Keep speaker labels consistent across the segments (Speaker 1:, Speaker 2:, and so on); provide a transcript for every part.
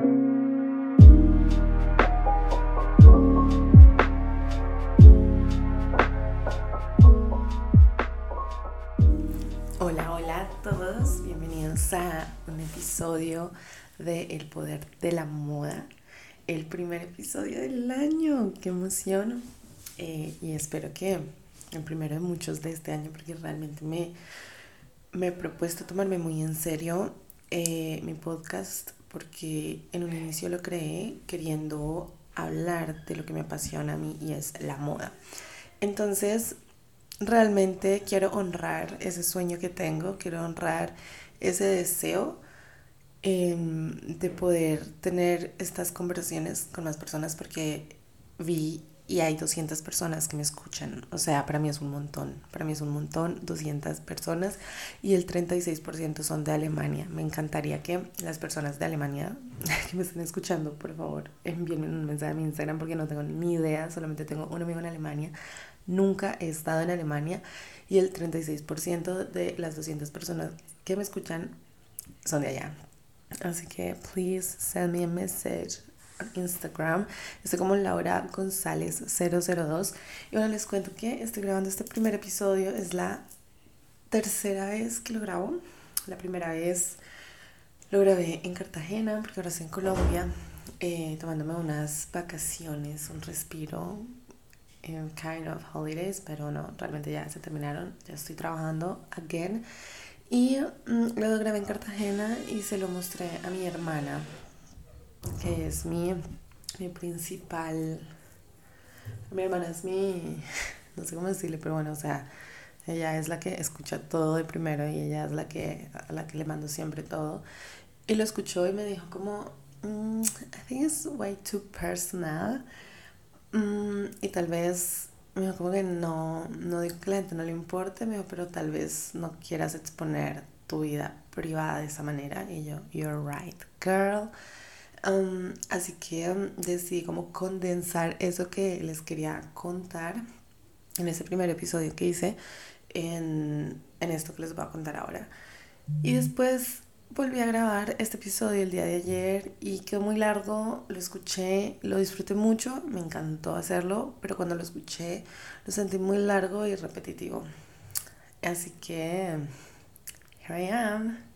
Speaker 1: Hola, hola a todos, bienvenidos a un episodio de El Poder de la Moda, el primer episodio del año, qué emoción. Eh, y espero que el primero de muchos de este año porque realmente me, me he propuesto tomarme muy en serio eh, mi podcast porque en un inicio lo creé queriendo hablar de lo que me apasiona a mí y es la moda. Entonces, realmente quiero honrar ese sueño que tengo, quiero honrar ese deseo em, de poder tener estas conversaciones con más personas porque vi y hay 200 personas que me escuchan. O sea, para mí es un montón. Para mí es un montón, 200 personas y el 36% son de Alemania. Me encantaría que las personas de Alemania que me estén escuchando, por favor, envíenme un mensaje a mi Instagram porque no tengo ni idea. Solamente tengo un amigo en Alemania. Nunca he estado en Alemania y el 36% de las 200 personas que me escuchan son de allá. Así que, please send me a message Instagram. Estoy como Laura González 002. Y bueno, les cuento que estoy grabando este primer episodio. Es la tercera vez que lo grabo. La primera vez lo grabé en Cartagena, porque ahora estoy en Colombia, eh, tomándome unas vacaciones, un respiro, en kind of holidays, pero no, realmente ya se terminaron. Ya estoy trabajando again. Y mm, luego grabé en Cartagena y se lo mostré a mi hermana que es mi, mi principal, mi hermana es mi, no sé cómo decirle, pero bueno, o sea, ella es la que escucha todo de primero y ella es la que, a la que le mando siempre todo. Y lo escuchó y me dijo como, mm, I think it's way too personal. Mm, y tal vez, me dijo como que no, no digo que la gente no le importe, me dijo, pero tal vez no quieras exponer tu vida privada de esa manera. Y yo, you're right, girl así que decidí como condensar eso que les quería contar en ese primer episodio que hice en, en esto que les voy a contar ahora. Y después volví a grabar este episodio el día de ayer y quedó muy largo, lo escuché, lo disfruté mucho, me encantó hacerlo, pero cuando lo escuché lo sentí muy largo y repetitivo. Así que, here I am.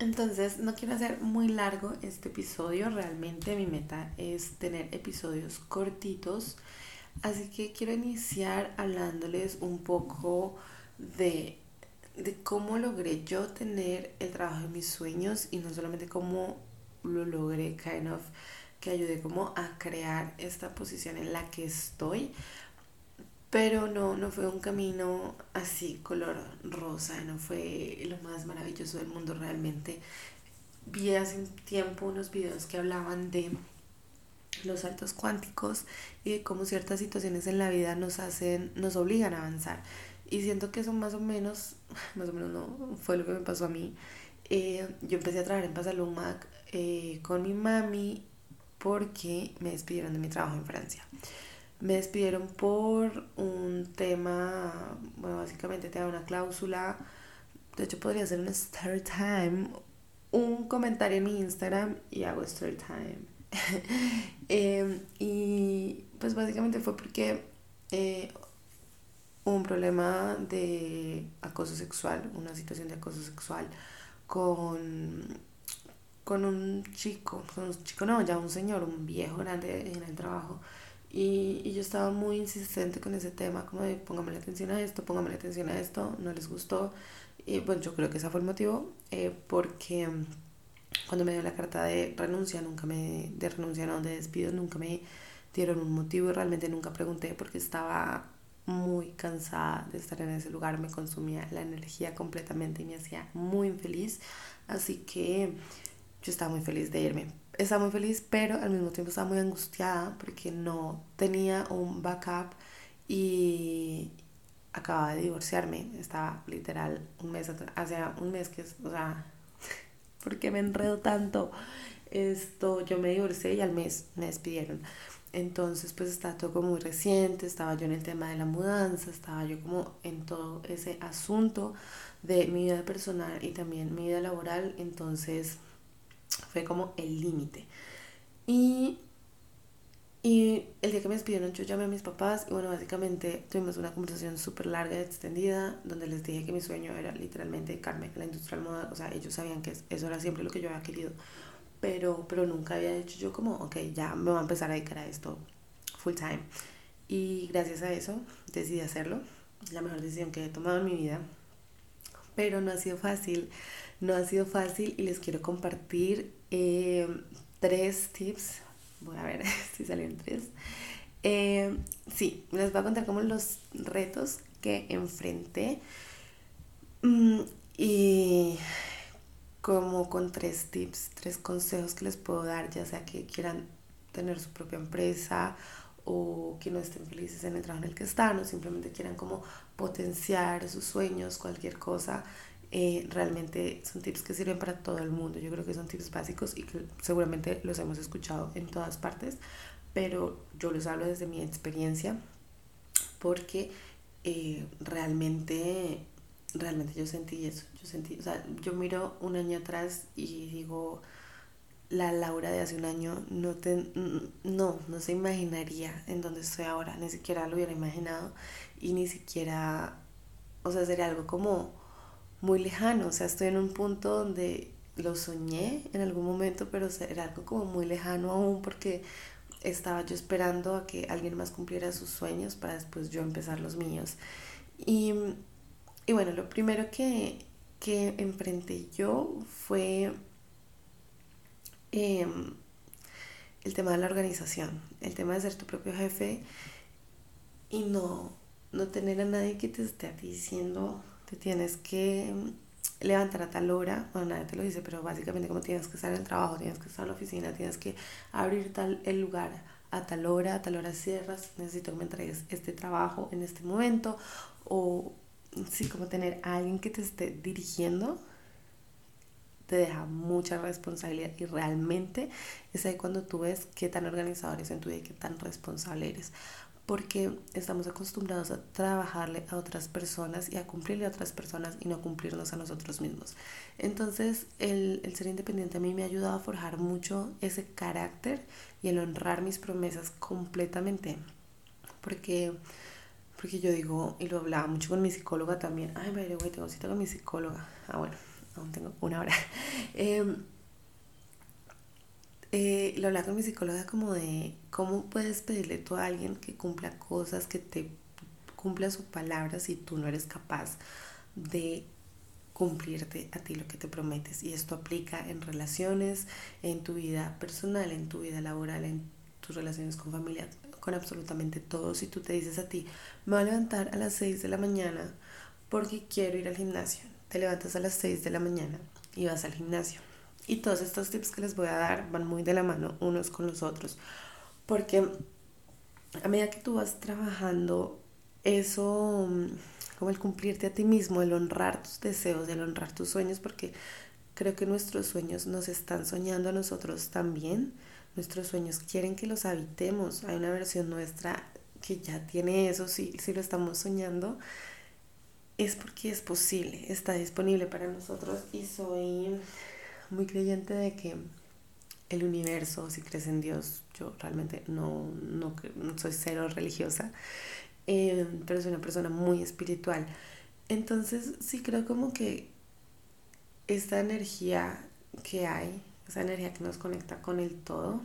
Speaker 1: Entonces, no quiero hacer muy largo este episodio, realmente mi meta es tener episodios cortitos, así que quiero iniciar hablándoles un poco de, de cómo logré yo tener el trabajo de mis sueños y no solamente cómo lo logré, kind of, que ayudé como a crear esta posición en la que estoy, pero no, no fue un camino así, color rosa, no fue lo más maravilloso del mundo realmente. Vi hace un tiempo unos videos que hablaban de los saltos cuánticos y de cómo ciertas situaciones en la vida nos hacen, nos obligan a avanzar. Y siento que eso más o menos, más o menos no, fue lo que me pasó a mí. Eh, yo empecé a trabajar en Pasalumac eh, con mi mami porque me despidieron de mi trabajo en Francia. Me despidieron por un tema, bueno, básicamente te da una cláusula. De hecho, podría ser un story time, un comentario en mi Instagram y hago story time. Em, y pues básicamente fue porque eh, un problema de acoso sexual, una situación de acoso sexual con, con un chico, con un chico no, ya un señor, un viejo grande en el trabajo y, yo estaba muy insistente con ese tema, como de póngame la atención a esto, póngame la atención a esto, no les gustó. Y bueno, yo creo que ese fue el motivo, eh, porque mm, cuando me dio la carta de renuncia, nunca me, de renuncia, no, de despido, nunca me dieron un motivo y realmente nunca pregunté porque estaba muy cansada de estar en ese lugar, me consumía la energía completamente y me hacía muy infeliz, así que yo estaba muy feliz de irme estaba muy feliz, pero al mismo tiempo estaba muy angustiada porque no tenía un backup y acababa de divorciarme. Estaba literal un mes atrás, hace un mes que o sea, ¿por qué me enredo tanto? Esto, yo me divorcié y al mes me despidieron. Entonces, pues estaba todo muy reciente, estaba yo en el tema de la mudanza, estaba yo como en todo ese asunto de mi vida personal y también mi vida laboral. Entonces, fue como el límite. Y, y el día que me despidieron yo llamé a mis papás y bueno, básicamente tuvimos una conversación súper larga y extendida donde les dije que mi sueño era literalmente dedicarme a la industria del moda. O sea, ellos sabían que eso era siempre lo que yo había querido. Pero, pero nunca había dicho yo como, ok, ya me voy a empezar a dedicar a esto full time. Y gracias a eso decidí hacerlo. La mejor decisión que he tomado en mi vida. Pero no ha sido fácil. No ha sido fácil y les quiero compartir eh, tres tips. Voy a ver si salen tres. Eh, sí, les voy a contar como los retos que enfrenté. Mm, y como con tres tips, tres consejos que les puedo dar, ya sea que quieran tener su propia empresa o que no estén felices en el trabajo en el que están o simplemente quieran como potenciar sus sueños, cualquier cosa, eh, realmente son tips que sirven para todo el mundo. Yo creo que son tips básicos y que seguramente los hemos escuchado en todas partes, pero yo los hablo desde mi experiencia porque eh, realmente, realmente yo sentí eso. Yo sentí, o sea, yo miro un año atrás y digo, la Laura de hace un año no, te, no, no se imaginaría en donde estoy ahora, ni siquiera lo hubiera imaginado y ni siquiera, o sea, sería algo como muy lejano, o sea, estoy en un punto donde lo soñé en algún momento, pero era algo como muy lejano aún porque estaba yo esperando a que alguien más cumpliera sus sueños para después yo empezar los míos. Y, y bueno, lo primero que, que enfrenté yo fue Em, el tema de la organización, el tema de ser tu propio jefe y no, no tener a nadie que te esté diciendo te tienes que levantar a tal hora, bueno, nadie te lo dice, pero básicamente como tienes que estar en el trabajo, tienes que estar en la oficina, tienes que abrir tal el lugar a tal hora, a tal hora cierras, necesito que me entregues este trabajo en este momento, o sí, como tener alguien que te esté dirigiendo te deja mucha responsabilidad y realmente es ahí cuando tú ves qué tan organizador eres en tu vida y qué tan responsable eres. Porque estamos acostumbrados a trabajarle a otras personas y a cumplirle a otras personas y no cumplirnos a nosotros mismos. Entonces, el, el ser independiente a mí me ha ayudado a forjar mucho ese carácter y el honrar mis promesas completamente. Porque porque yo digo, y lo hablaba mucho con mi psicóloga también, ay, me güey, tengo cita con mi psicóloga. Ah, bueno, aún tengo una hora. Em, eh, lo hablaba con mi psicóloga como de cómo puedes pedirle tú a alguien que cumpla cosas, que te cumpla su palabra si tú no eres capaz de cumplirte a ti lo que te prometes. Y esto aplica en relaciones, en tu vida personal, en tu vida laboral, en tus relaciones con familia, con absolutamente todo. Si tú te dices a ti, me voy a levantar a las 6 de la mañana porque quiero ir al gimnasio te levantas a las 6 de la mañana y vas al gimnasio. Y todos estos tips que les voy a dar van muy de la mano unos con los otros. Porque a medida que tú vas trabajando, eso, mm, como el cumplirte a ti mismo, el honrar tus deseos, el honrar tus sueños, porque creo que nuestros sueños nos están soñando a nosotros también. Nuestros sueños quieren que los habitemos. Hay una versión nuestra que ya tiene eso, si, si lo estamos soñando es porque es posible, está disponible para nosotros y soy muy creyente de que el universo, si crees en Dios, yo realmente no, no, soy cero religiosa, eh, pero soy una persona muy espiritual. Entonces sí creo como que esta energía que hay, esa energía que nos conecta con el todo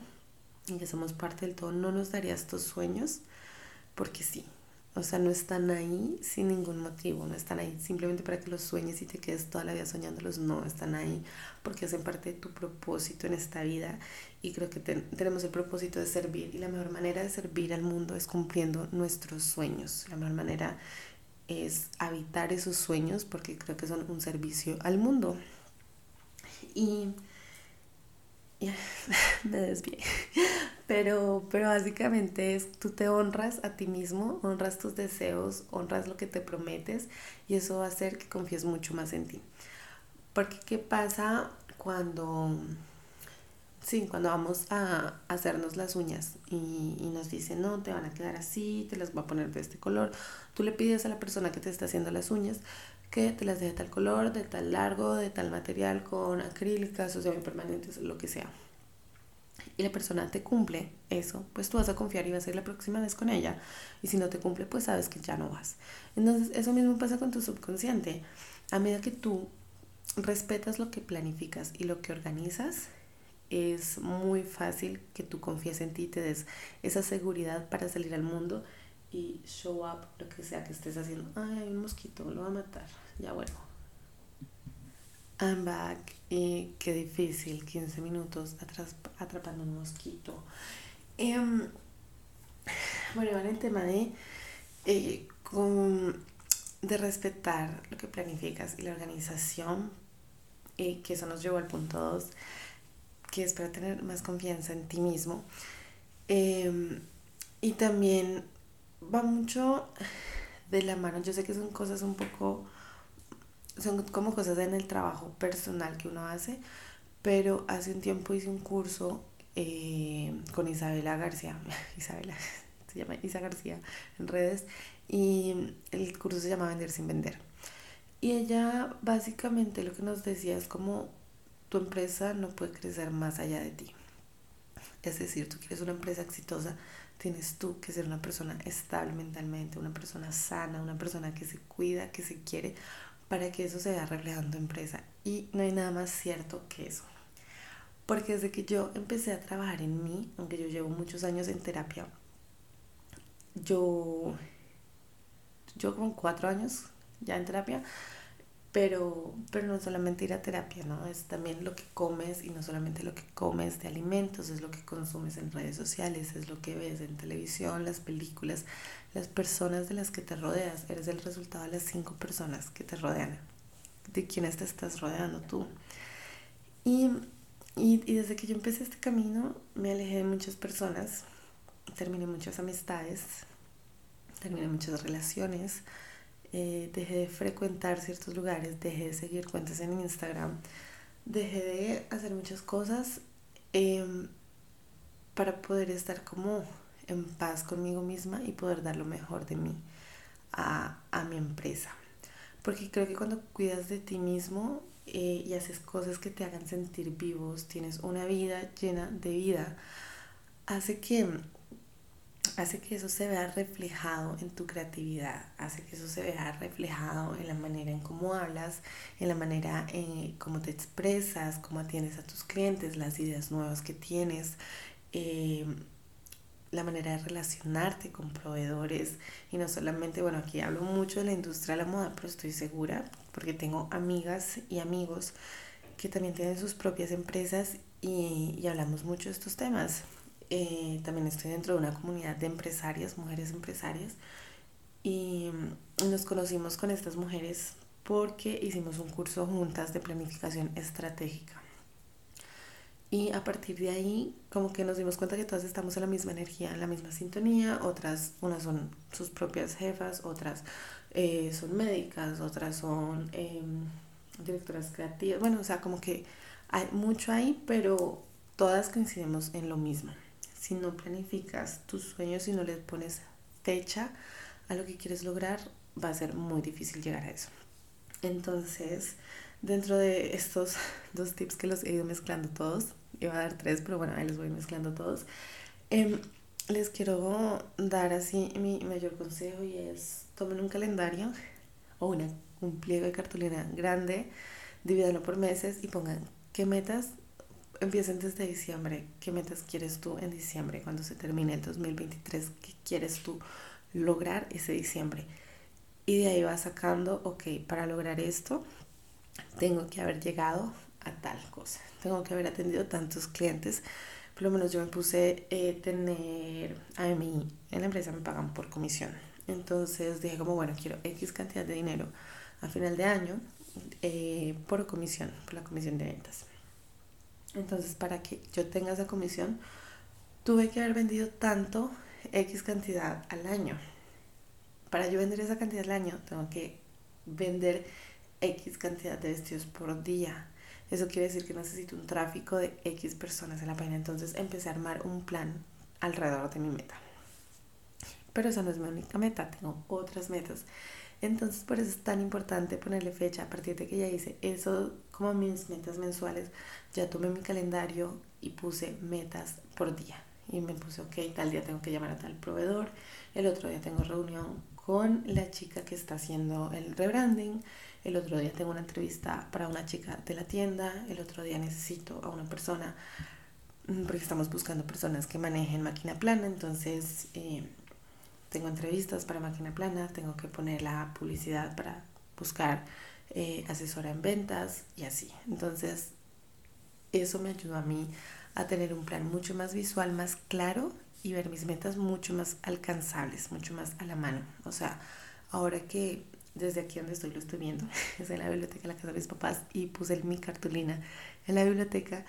Speaker 1: y que somos parte del todo, no nos daría estos sueños porque sí, o sea, no están ahí sin ningún motivo, no están ahí simplemente para que los sueñes y te quedes toda la vida soñándolos, no, están ahí porque hacen parte de tu propósito en esta vida y creo que tenemos el propósito de servir y la mejor manera de servir al mundo es cumpliendo nuestros sueños, la mejor manera es habitar esos sueños porque creo que son un servicio al mundo. Y me desvié. Pero, pero básicamente es, tú te honras a ti mismo, honras tus deseos, honras lo que te prometes y eso va a hacer que confíes mucho más en ti. Porque ¿qué pasa cuando, sí, cuando vamos a hacernos las uñas y, y nos dicen, no, te van a quedar así, te las voy a poner de este color? Tú le pides a la persona que te está haciendo las uñas que te las de tal color, de tal largo, de tal material, con acrílicas o semipermanentes, lo que sea. y la persona te cumple eso, pues tú vas a confiar y vas a ir la próxima vez con ella. Y si no te cumple, pues sabes que ya no vas. Entonces, eso mismo pasa con tu subconsciente. A medida que tú respetas lo que planificas y lo que organizas, es muy fácil que tú confíes en ti y te des esa seguridad para salir al mundo y show up lo que sea que estés haciendo. Ay, hay un mosquito, lo va a matar. Ya vuelvo. I'm back. Y qué difícil, 15 minutos atrapando un mosquito. Em, bueno, en el tema de, eh, de respetar lo que planificas y la organización, y que eso nos llevó al punto 2 que es para tener más confianza en ti mismo. Em, y también va mucho de la mano. Yo sé que son cosas un poco, son como cosas en el trabajo personal que uno hace, pero hace un tiempo hice un curso eh, con Isabela García, Isabela, se llama Isa García en redes, y el curso se llama Vender sin Vender. Y ella básicamente lo que nos decía es como tu empresa no puede crecer más allá de ti. Es decir, tú quieres una empresa exitosa, tienes tú que ser una persona estable mentalmente, una persona sana, una persona que se cuida, que se quiere, para que eso se vea reflejado en tu empresa. Y no hay nada más cierto que eso. Porque desde que yo empecé a trabajar en mí, aunque yo llevo muchos años en terapia, yo, yo como cuatro años ya en terapia, pero, pero no solamente ir a terapia, ¿no? Es también lo que comes y no solamente lo que comes de alimentos, es lo que consumes en redes sociales, es lo que ves en televisión, las películas, las personas de las que te rodeas. Eres el resultado de las cinco personas que te rodean, de quienes te estás rodeando tú. Y, y, y desde que yo empecé este camino, me alejé de muchas personas, terminé muchas amistades, terminé muchas relaciones eh, dejé de frecuentar ciertos lugares, dejé de seguir cuentas en Instagram, dejé de hacer muchas cosas em, para poder estar como en paz conmigo misma y poder dar lo mejor de mí a, a mi empresa. Porque creo que cuando cuidas de ti mismo eh, y haces cosas que te hagan sentir vivos, tienes una vida llena de vida, hace que hace que eso se vea reflejado en tu creatividad, hace que eso se vea reflejado en la manera en cómo hablas, en la manera en cómo te expresas, cómo atiendes a tus clientes, las ideas nuevas que tienes, eh, la manera de relacionarte con proveedores y no solamente, bueno, aquí hablo mucho de la industria de la moda, pero estoy segura porque tengo amigas y amigos que también tienen sus propias empresas y, y hablamos mucho de estos temas. Eh, también estoy dentro de una comunidad de empresarias, mujeres empresarias, y nos conocimos con estas mujeres porque hicimos un curso juntas de planificación estratégica. Y a partir de ahí, como que nos dimos cuenta que todas estamos en la misma energía, en la misma sintonía. Otras, unas son sus propias jefas, otras eh, son médicas, otras son em, directoras creativas. Bueno, o sea, como que hay mucho ahí, pero todas coincidimos en lo mismo si no planificas tus sueños, si no les pones fecha a lo que quieres lograr, va a ser muy difícil llegar a eso. Entonces, dentro de estos dos tips que los he ido mezclando todos, iba a dar tres, pero bueno, ahí los voy mezclando todos, em, les quiero dar así mi mayor consejo y es tomen un calendario o una, un pliego de cartulina grande, divídanlo por meses y pongan qué metas empiecen desde diciembre. ¿Qué metas quieres tú en diciembre? Cuando se termine el 2023, ¿qué quieres tú lograr ese diciembre? Y de ahí vas sacando, ok, para lograr esto, tengo que haber llegado a tal cosa. Tengo que haber atendido tantos clientes. Por lo menos yo me puse eh, tener, a mí en la empresa me pagan por comisión. Entonces dije como, bueno, quiero X cantidad de dinero a final de año eh, por comisión, por la comisión de ventas. Entonces, para que yo tenga esa comisión, tuve que haber vendido tanto X cantidad al año. Para yo vender esa cantidad al año, tengo que vender X cantidad de vestidos por día. Eso quiere decir que necesito un tráfico de X personas en la página. Entonces empecé a armar un plan alrededor de mi meta. Pero esa no es mi única meta, tengo otras metas. Entonces por eso es tan importante ponerle fecha a partir de que ya hice eso como mis metas mensuales. Ya tomé mi calendario y puse metas por día. Y me puse, ok, tal día tengo que llamar a tal proveedor, el otro día tengo reunión con la chica que está haciendo el rebranding, el otro día tengo una entrevista para una chica de la tienda, el otro día necesito a una persona, mm, porque estamos buscando personas que manejen máquina plana, entonces eh, tengo entrevistas para máquina plana, tengo que poner la publicidad para buscar eh, asesora en ventas y así. Entonces, eso me ayudó a mí a tener un plan mucho más visual, más claro y ver mis metas mucho más alcanzables, mucho más a la mano. O sea, ahora que desde aquí donde estoy lo estoy viendo, es en la biblioteca de la casa de mis papás y puse mi cartulina en la biblioteca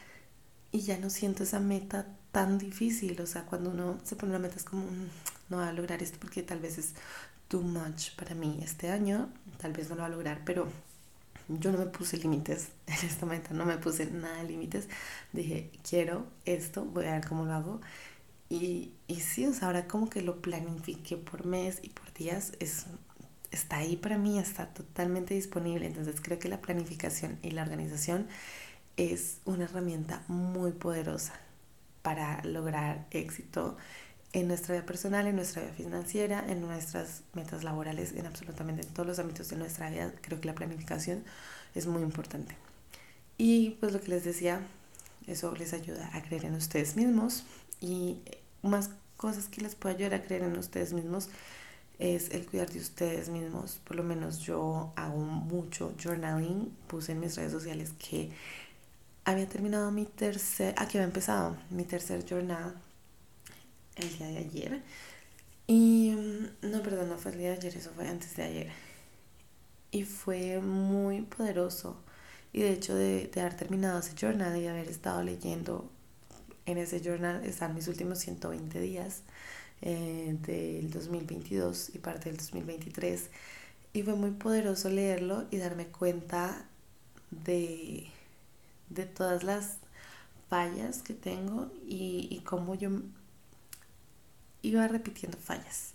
Speaker 1: y ya no siento esa meta tan difícil. O sea, cuando uno se pone una meta es como, mm, no va a lograr esto porque tal vez es too much para mí este año, tal vez no lo va a lograr, pero yo no me puse límites en esta meta, no me puse nada de límites. Dije, quiero esto, voy a ver cómo lo hago. Y, y sí, o sea, ahora como que lo planifique por mes y por días, es, está ahí para mí, está totalmente disponible. Entonces creo que la planificación y la organización es una herramienta muy poderosa para lograr éxito en nuestra vida personal, en nuestra vida financiera, en nuestras metas laborales, en absolutamente todos los ámbitos de nuestra vida. Creo que la planificación es muy importante. Y pues lo que les decía, eso les ayuda a creer en ustedes mismos y más cosas que les puede ayudar a creer en ustedes mismos es el cuidar de ustedes mismos. Por lo menos yo hago mucho journaling. Puse en mis redes sociales que había terminado mi tercer, aquí había empezado mi tercer journal el día de ayer. Y mm, no, perdón, no fue el día de ayer, eso fue antes de ayer. Y fue muy poderoso. Y de hecho de, de haber terminado ese journal y haber estado leyendo en ese journal están mis últimos 120 días eh, del 2022 y parte del 2023. Y fue muy poderoso leerlo y darme cuenta de, de todas las fallas que tengo y, y cómo yo iba repitiendo fallas,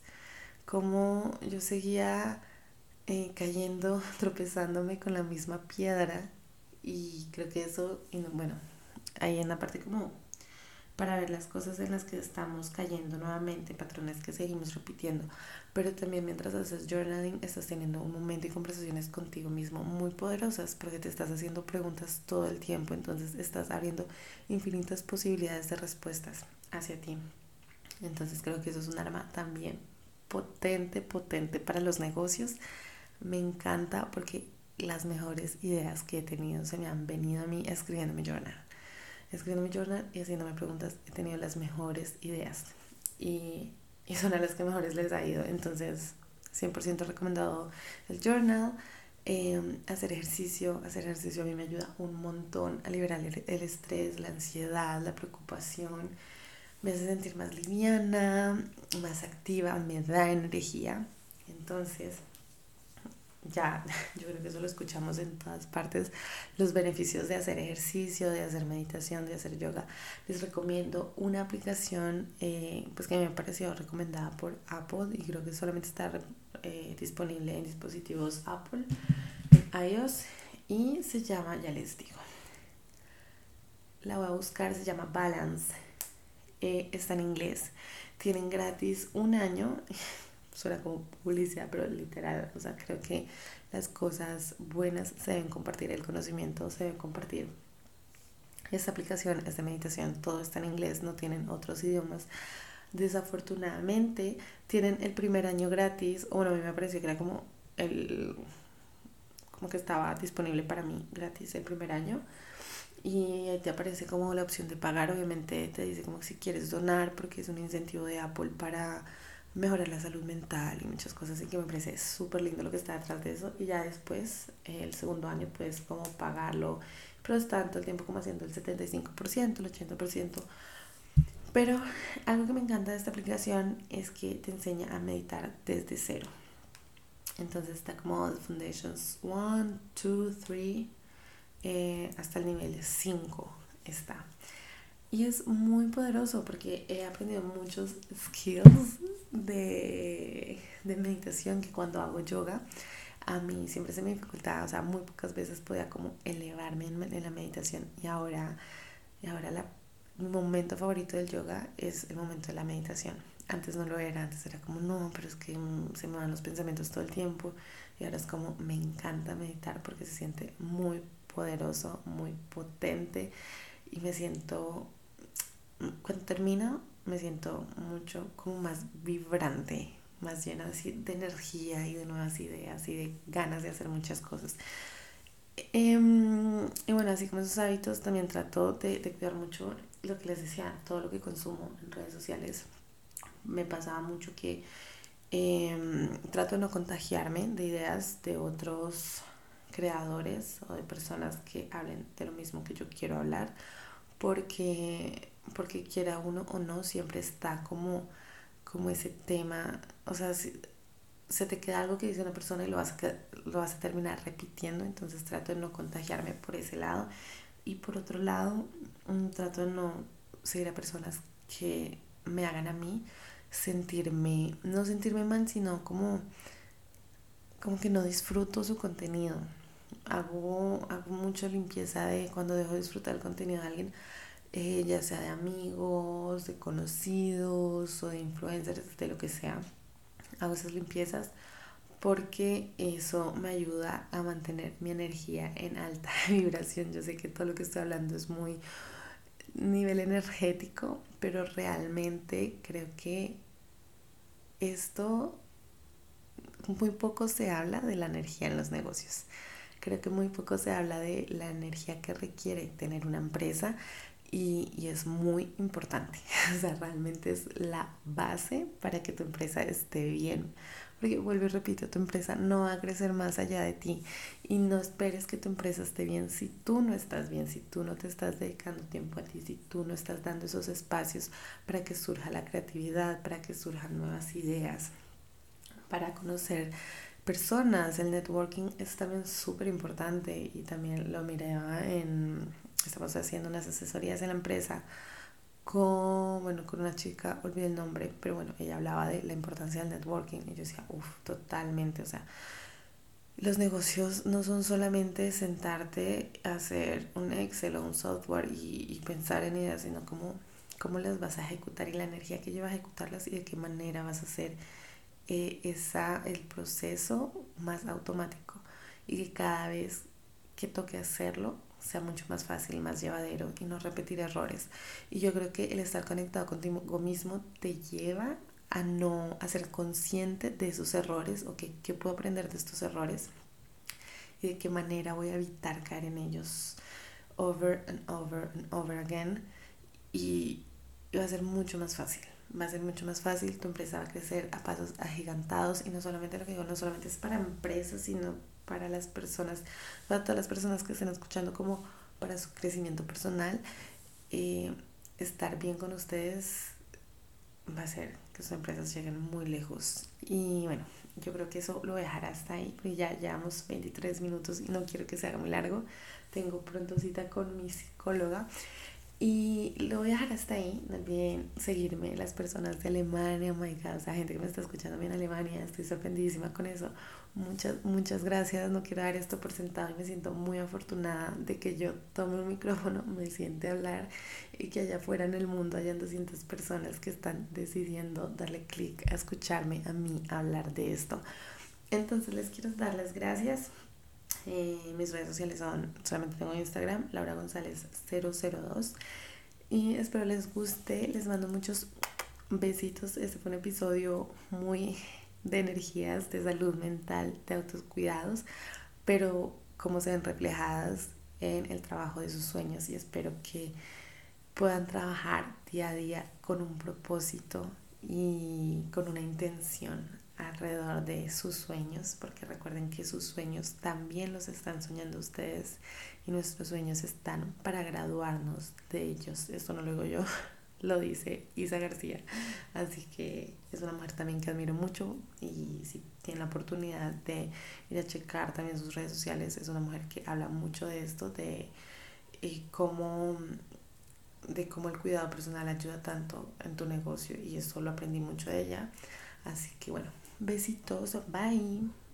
Speaker 1: como yo seguía eh, cayendo, tropezándome con la misma piedra y creo que eso, y bueno, ahí en la parte como para ver las cosas en las que estamos cayendo nuevamente, patrones que seguimos repitiendo, pero también mientras haces journaling estás teniendo un momento y conversaciones contigo mismo muy poderosas porque te estás haciendo preguntas todo el tiempo, entonces estás abriendo infinitas posibilidades de respuestas hacia ti. Entonces creo que eso es un arma también potente, potente para los negocios. Me encanta porque las mejores ideas que he tenido se me han venido a mí escribiendo mi journal. Escribiendo mi journal y haciéndome preguntas, he tenido las mejores ideas. Y, y son a las que mejores les ha ido. Entonces, 100% recomendado el journal. Em, hacer ejercicio, hacer ejercicio a mí me ayuda un montón a liberar el, el estrés, la ansiedad, la preocupación me hace sentir más liviana, más activa, me da energía. Entonces, ya, yo creo que eso lo escuchamos en todas partes, los beneficios de hacer ejercicio, de hacer meditación, de hacer yoga. Les recomiendo una aplicación eh, pues que me pareció recomendada por Apple y creo que solamente está eh, disponible en dispositivos Apple, iOS y se llama, ya les digo, la voy a buscar, se llama Balance eh, está en inglés. Tienen gratis un año. Suena como publicidad, pero literal. O sea, creo que las cosas buenas se deben compartir, el conocimiento se debe compartir. Esta aplicación es de meditación, todo está en inglés, no tienen otros idiomas. Desafortunadamente, tienen el primer año gratis. Bueno, a mí me pareció que era como el como que estaba disponible para mí gratis el primer año y te aparece como la opción de pagar, obviamente te dice como si quieres donar porque es un incentivo de Apple para mejorar la salud mental y muchas cosas así que me parece súper lindo lo que está detrás de eso. Y ya después el segundo año puedes como pagarlo pero es tanto el tiempo como haciendo el 75%, el 80% pero algo que me encanta de esta aplicación es que te enseña a meditar desde cero. Entonces está como The Foundations 1, 2, 3 eh, hasta el nivel 5 está. y es muy poderoso porque he aprendido muchos skills de, de meditación que cuando hago yoga a mí siempre se me dificultaba, o sea, muy pocas veces podía como elevarme en, en la meditación y ahora, y ahora la, mi momento favorito del yoga es el momento de la meditación. Antes no lo era, antes era como, no, pero es que mm, se me van los pensamientos todo el tiempo y ahora es como, me encanta meditar porque se siente muy poderoso, muy potente y me siento, cuando termino, me siento mucho como más vibrante, más llena de energía y de nuevas ideas y de ganas de hacer muchas cosas. Em, y bueno, así como esos hábitos, también trato de, de, cuidar mucho lo que les decía, todo lo que consumo en redes sociales. Me pasaba mucho que em, trato de no contagiarme de ideas de otros creadores o de personas que hablen de lo mismo que yo quiero hablar, porque, porque quiera uno o no, siempre está como como ese tema, o sea, si, se te queda algo que dice una persona y lo vas, a, lo vas a terminar repitiendo, entonces trato de no contagiarme por ese lado. Y por otro lado, mm, trato de no seguir a personas que me hagan a mí sentirme, no sentirme mal, sino como, como que no disfruto su contenido. Hago, hago mucha limpieza de cuando dejo de disfrutar el contenido de alguien, eh, ya sea de amigos, de conocidos o de influencers, de lo que sea. Hago esas limpiezas porque eso me ayuda a mantener mi energía en alta vibración. Yo sé que todo lo que estoy hablando es muy nivel energético, pero realmente creo que esto muy poco se habla de la energía en los negocios. Creo que muy poco se habla de la energía que requiere tener una empresa y, y, es muy importante. O sea, realmente es la base para que tu empresa esté bien. Porque vuelvo y repito, tu empresa no va a crecer más allá de ti y no esperes que tu empresa esté bien si tú no estás bien, si tú no te estás dedicando tiempo a ti, si tú no estás dando esos espacios para que surja la creatividad, para que surjan nuevas ideas, para conocer personas. El networking es también súper importante y también lo miraba en estamos haciendo unas asesorías en la empresa con, bueno, con una chica, olvidé el nombre, pero bueno, ella hablaba de la importancia del networking y yo decía, uff, totalmente, o sea, los negocios no son solamente sentarte a hacer un Excel o un software y, y pensar en ideas, sino cómo, cómo las vas a ejecutar y la energía que llevas a ejecutarlas y de qué manera vas a hacer eh, esa, el proceso más automático y que cada vez que toque hacerlo sea mucho más fácil, más llevadero y no repetir errores. Y yo creo que el estar conectado contigo mismo te lleva a no a ser consciente de esos errores o que, qué puedo aprender de estos errores y de qué manera voy a evitar caer en ellos over and over and over again y va a ser mucho más fácil va a ser mucho más fácil, tu empresa va a crecer a pasos agigantados y no solamente lo que digo, no solamente es para empresas, sino para las personas, para todas las personas que estén escuchando como para su crecimiento personal. Eh, estar bien con ustedes va a hacer que sus empresas lleguen muy lejos. Y bueno, yo creo que eso lo dejará hasta ahí, porque ya llevamos 23 minutos y no quiero que se haga muy largo. Tengo pronto cita con mi psicóloga. Y lo voy a dejar hasta ahí. No olviden seguirme, las personas de Alemania, oh my God, o sea, gente que me está escuchando en Alemania, estoy sorprendidísima con eso. Muchas, muchas gracias. No quiero dar esto por sentado y me siento muy afortunada de que yo tome un micrófono, me siente hablar y que allá afuera en el mundo hayan 200 personas que están decidiendo darle clic a escucharme a mí hablar de esto. Entonces les quiero dar las gracias eh, mis redes sociales son, solamente tengo Instagram, Laura González 002. Y espero les guste, les mando muchos besitos. Este fue un episodio muy de energías, de salud mental, de autocuidados, pero como se ven reflejadas en el trabajo de sus sueños y espero que puedan trabajar día a día con un propósito y con una intención alrededor de sus sueños, porque recuerden que sus sueños también los están soñando ustedes y nuestros sueños están para graduarnos de ellos. Esto no lo digo yo, lo dice Isa García. Así que es una mujer también que admiro mucho y si tienen la oportunidad de ir a checar también sus redes sociales, es una mujer que habla mucho de esto, de eh, cómo de cómo el cuidado personal ayuda tanto en tu negocio y eso lo aprendí mucho de ella. Así que bueno, besitos, bye.